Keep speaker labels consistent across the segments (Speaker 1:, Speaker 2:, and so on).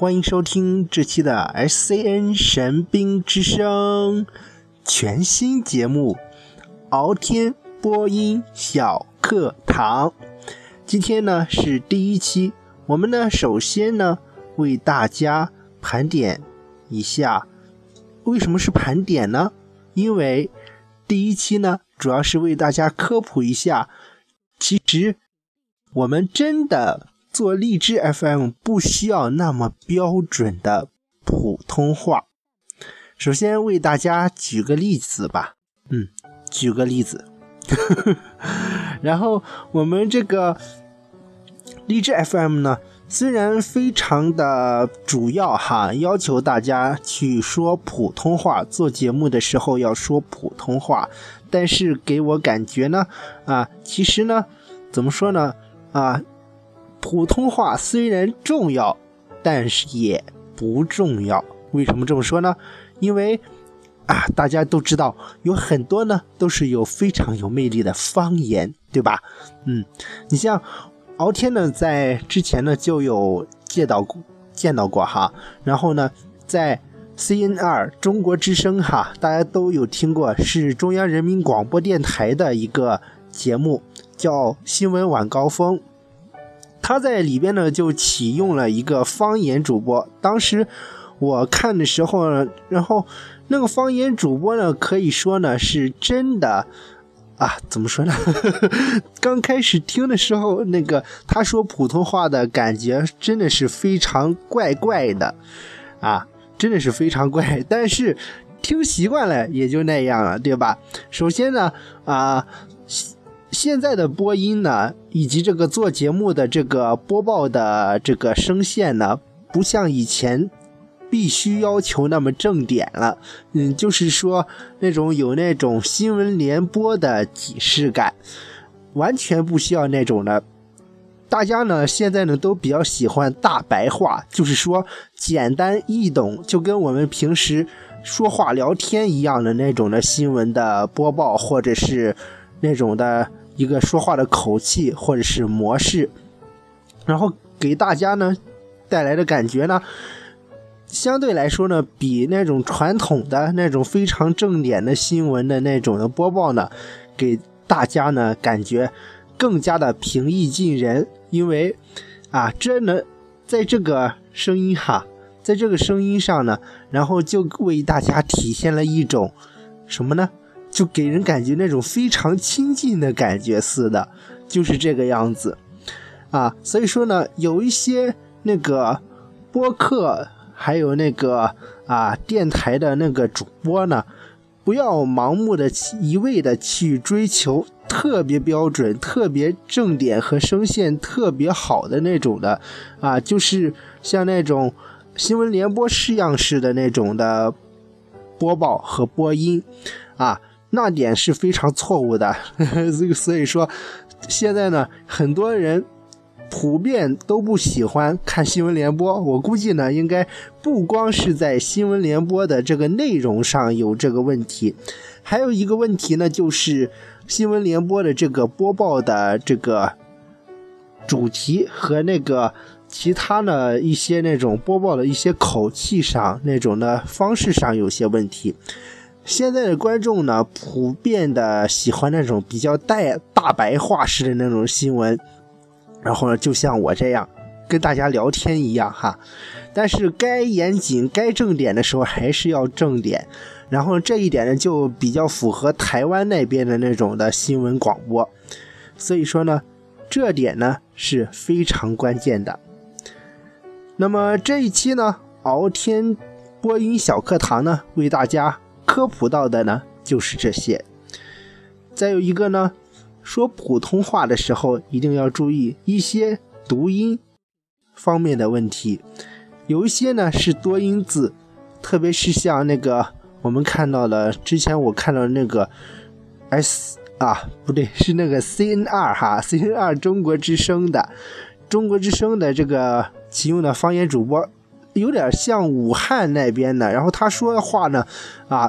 Speaker 1: 欢迎收听这期的 SCN 神兵之声全新节目《敖天播音小课堂》。今天呢是第一期，我们呢首先呢为大家盘点一下，为什么是盘点呢？因为第一期呢主要是为大家科普一下，其实我们真的。做荔枝 FM 不需要那么标准的普通话。首先为大家举个例子吧，嗯，举个例子。然后我们这个荔枝 FM 呢，虽然非常的主要哈，要求大家去说普通话，做节目的时候要说普通话，但是给我感觉呢，啊，其实呢，怎么说呢，啊。普通话虽然重要，但是也不重要。为什么这么说呢？因为啊，大家都知道有很多呢都是有非常有魅力的方言，对吧？嗯，你像敖天呢，在之前呢就有见到过见到过哈。然后呢，在 CNR 中国之声哈，大家都有听过，是中央人民广播电台的一个节目，叫《新闻晚高峰》。他在里边呢就启用了一个方言主播，当时我看的时候呢，然后那个方言主播呢可以说呢是真的啊，怎么说呢？刚开始听的时候，那个他说普通话的感觉真的是非常怪怪的啊，真的是非常怪，但是听习惯了也就那样了，对吧？首先呢啊。现在的播音呢，以及这个做节目的这个播报的这个声线呢，不像以前必须要求那么正点了。嗯，就是说那种有那种新闻联播的即视感，完全不需要那种的。大家呢现在呢都比较喜欢大白话，就是说简单易懂，就跟我们平时说话聊天一样的那种的新闻的播报，或者是那种的。一个说话的口气或者是模式，然后给大家呢带来的感觉呢，相对来说呢，比那种传统的那种非常正点的新闻的那种的播报呢，给大家呢感觉更加的平易近人。因为啊，这呢，在这个声音哈，在这个声音上呢，然后就为大家体现了一种什么呢？就给人感觉那种非常亲近的感觉似的，就是这个样子，啊，所以说呢，有一些那个播客，还有那个啊电台的那个主播呢，不要盲目的一味的去追求特别标准、特别正点和声线特别好的那种的，啊，就是像那种新闻联播式样式的那种的播报和播音，啊。那点是非常错误的，这个所以说，现在呢，很多人普遍都不喜欢看新闻联播。我估计呢，应该不光是在新闻联播的这个内容上有这个问题，还有一个问题呢，就是新闻联播的这个播报的这个主题和那个其他的一些那种播报的一些口气上那种的方式上有些问题。现在的观众呢，普遍的喜欢那种比较带大白话式的那种新闻，然后呢，就像我这样跟大家聊天一样哈。但是该严谨、该正点的时候还是要正点，然后这一点呢，就比较符合台湾那边的那种的新闻广播。所以说呢，这点呢是非常关键的。那么这一期呢，敖天播音小课堂呢，为大家。科普到的呢就是这些，再有一个呢，说普通话的时候一定要注意一些读音方面的问题，有一些呢是多音字，特别是像那个我们看到了之前我看到那个 S 啊不对是那个 CNR 哈 CNR 中国之声的。中国之声的这个启用的方言主播。有点像武汉那边的，然后他说的话呢，啊，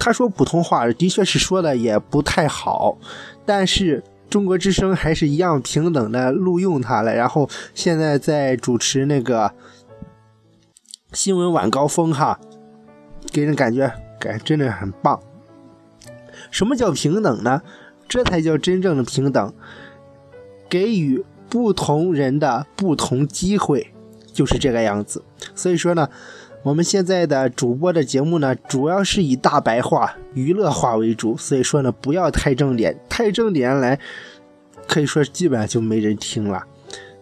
Speaker 1: 他说普通话的确是说的也不太好，但是中国之声还是一样平等的录用他了。然后现在在主持那个新闻晚高峰哈，给人感觉感真的很棒。什么叫平等呢？这才叫真正的平等，给予不同人的不同机会，就是这个样子。所以说呢，我们现在的主播的节目呢，主要是以大白话、娱乐化为主。所以说呢，不要太正点，太正点来，可以说基本上就没人听了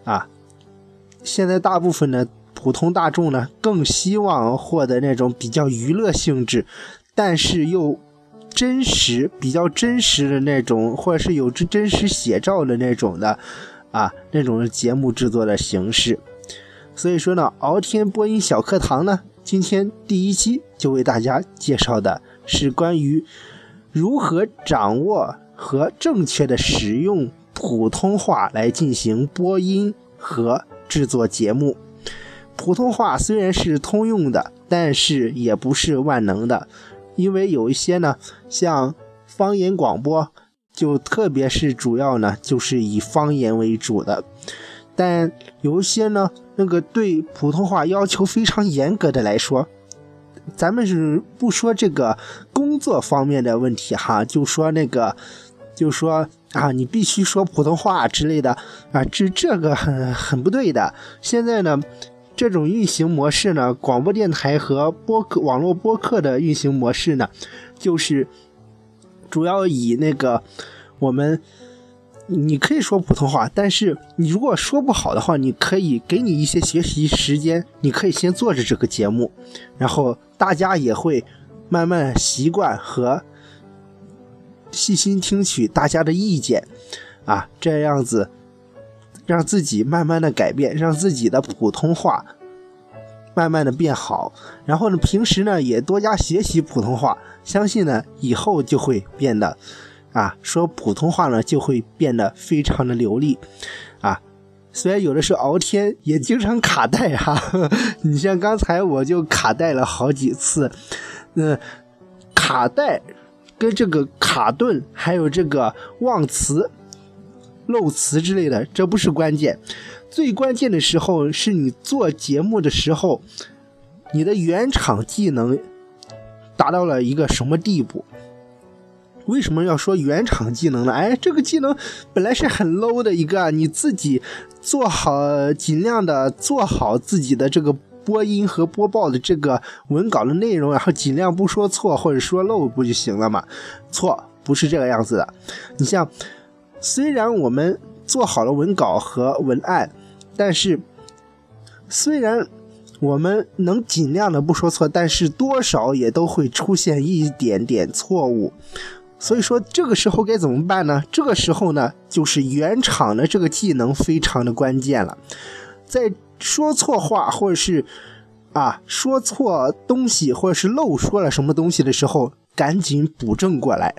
Speaker 1: 啊。现在大部分的普通大众呢，更希望获得那种比较娱乐性质，但是又真实、比较真实的那种，或者是有真真实写照的那种的啊，那种节目制作的形式。所以说呢，敖天播音小课堂呢，今天第一期就为大家介绍的是关于如何掌握和正确的使用普通话来进行播音和。制作节目，普通话虽然是通用的，但是也不是万能的，因为有一些呢，像方言广播，就特别是主要呢，就是以方言为主的。但有一些呢，那个对普通话要求非常严格的来说，咱们是不说这个工作方面的问题哈，就说那个，就说。啊，你必须说普通话之类的啊，这这个很很不对的。现在呢，这种运行模式呢，广播电台和播客、网络播客的运行模式呢，就是主要以那个我们，你可以说普通话，但是你如果说不好的话，你可以给你一些学习时间，你可以先做着这个节目，然后大家也会慢慢习惯和。细心听取大家的意见，啊，这样子让自己慢慢的改变，让自己的普通话慢慢的变好。然后呢，平时呢也多加学习普通话，相信呢以后就会变得，啊，说普通话呢就会变得非常的流利，啊，虽然有的时候熬天也经常卡带哈，你像刚才我就卡带了好几次，嗯，卡带。跟这个卡顿，还有这个忘词、漏词之类的，这不是关键。最关键的时候是你做节目的时候，你的原厂技能达到了一个什么地步？为什么要说原厂技能呢？哎，这个技能本来是很 low 的一个，你自己做好，尽量的做好自己的这个。播音和播报的这个文稿的内容，然后尽量不说错或者说漏不就行了嘛？错，不是这个样子的。你像，虽然我们做好了文稿和文案，但是虽然我们能尽量的不说错，但是多少也都会出现一点点错误。所以说，这个时候该怎么办呢？这个时候呢，就是原厂的这个技能非常的关键了，在。说错话，或者是啊说错东西，或者是漏说了什么东西的时候，赶紧补正过来，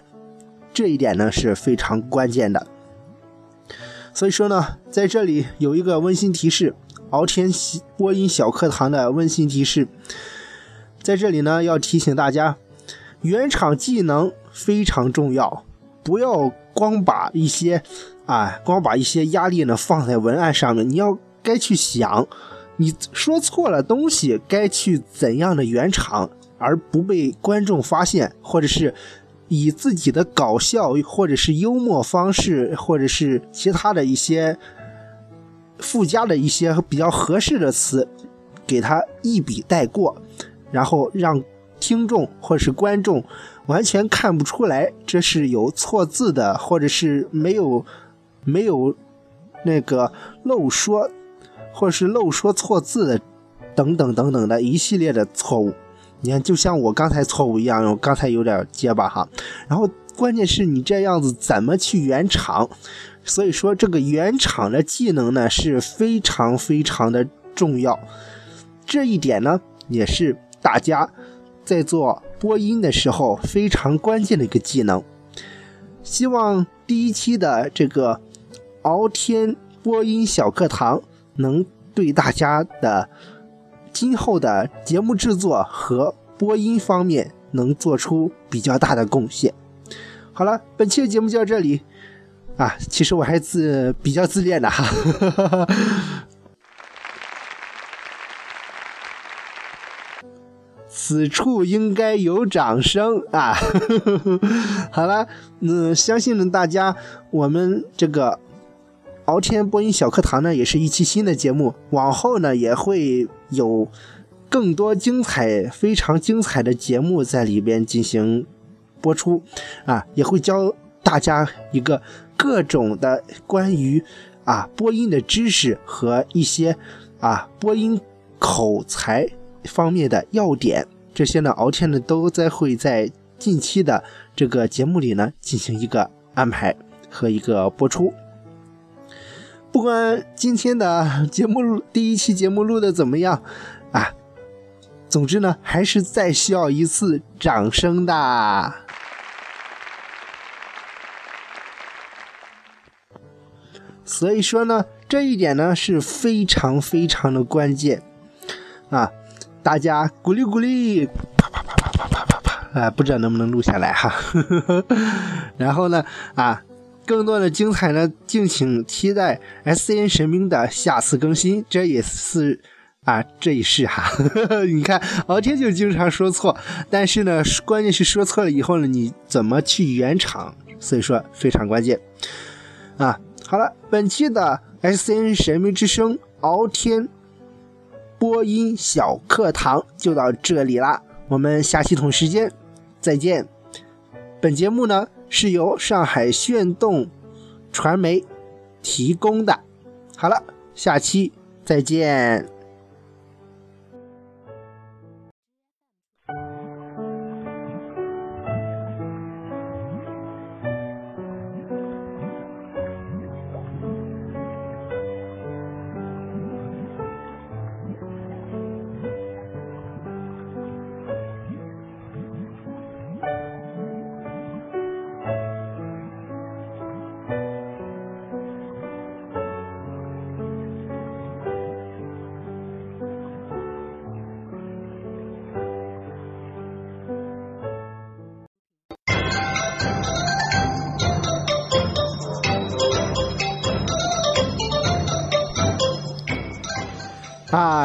Speaker 1: 这一点呢是非常关键的。所以说呢，在这里有一个温馨提示，敖天播音小课堂的温馨提示，在这里呢要提醒大家，原厂技能非常重要，不要光把一些啊光把一些压力呢放在文案上面，你要。该去想，你说错了东西该去怎样的圆场，而不被观众发现，或者是以自己的搞笑或者是幽默方式，或者是其他的一些附加的一些比较合适的词，给他一笔带过，然后让听众或者是观众完全看不出来这是有错字的，或者是没有没有那个漏说。或者是漏说错字的，等等等等的一系列的错误，你看，就像我刚才错误一样，我刚才有点结巴哈。然后关键是你这样子怎么去圆场？所以说这个圆场的技能呢是非常非常的重要，这一点呢也是大家在做播音的时候非常关键的一个技能。希望第一期的这个敖天播音小课堂。能对大家的今后的节目制作和播音方面能做出比较大的贡献。好了，本期的节目就到这里啊，其实我还自比较自恋的哈。此处应该有掌声啊！好了，嗯，相信呢大家，我们这个敖天播音小课堂呢，也是一期新的节目，往后呢也会有更多精彩、非常精彩的节目在里边进行播出啊，也会教大家一个各种的关于啊播音的知识和一些啊播音口才。方面的要点，这些呢，敖天呢都在会在近期的这个节目里呢进行一个安排和一个播出。不管今天的节目第一期节目录的怎么样啊，总之呢，还是再需要一次掌声的。所以说呢，这一点呢是非常非常的关键啊。大家鼓励鼓励，啪啪啪啪啪啪啪啪啊！不知道能不能录下来哈。然后呢，啊，更多的精彩呢，敬请期待 S C N 神兵的下次更新。这也是啊，这也是哈。你看，敖天就经常说错，但是呢，关键是说错了以后呢，你怎么去圆场？所以说非常关键啊。好了，本期的 S C N 神兵之声敖天。播音小课堂就到这里啦，我们下期同时间再见。本节目呢是由上海炫动传媒提供的。好了，下期再见。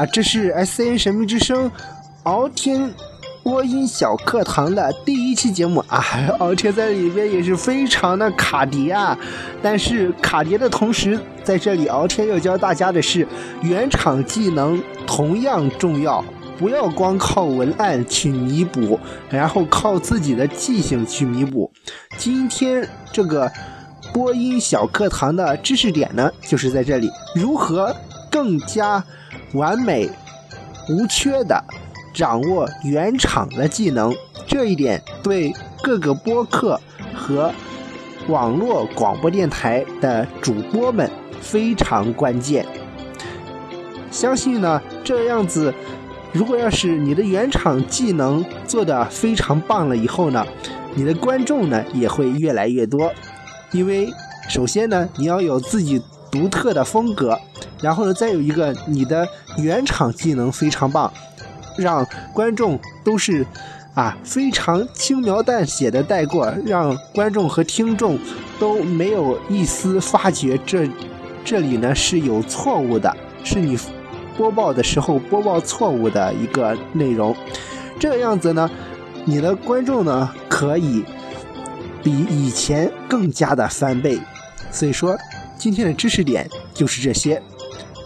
Speaker 1: 这是 S N 神秘之声敖天播音小课堂的第一期节目啊！敖天在里边也是非常的卡碟啊，但是卡碟的同时，在这里敖天要教大家的是原厂技能同样重要，不要光靠文案去弥补，然后靠自己的记性去弥补。今天这个播音小课堂的知识点呢，就是在这里，如何更加。完美无缺的掌握原厂的技能，这一点对各个播客和网络广播电台的主播们非常关键。相信呢，这样子，如果要是你的原厂技能做的非常棒了以后呢，你的观众呢也会越来越多。因为首先呢，你要有自己独特的风格。然后呢，再有一个你的原厂技能非常棒，让观众都是啊非常轻描淡写的带过，让观众和听众都没有一丝发觉这这里呢是有错误的，是你播报的时候播报错误的一个内容。这个样子呢，你的观众呢可以比以前更加的翻倍。所以说，今天的知识点就是这些。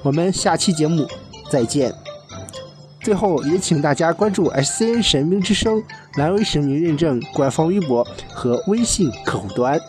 Speaker 1: 我们下期节目再见。最后也请大家关注 SCN 神明之声蓝威神明认证官方微博和微信客户端。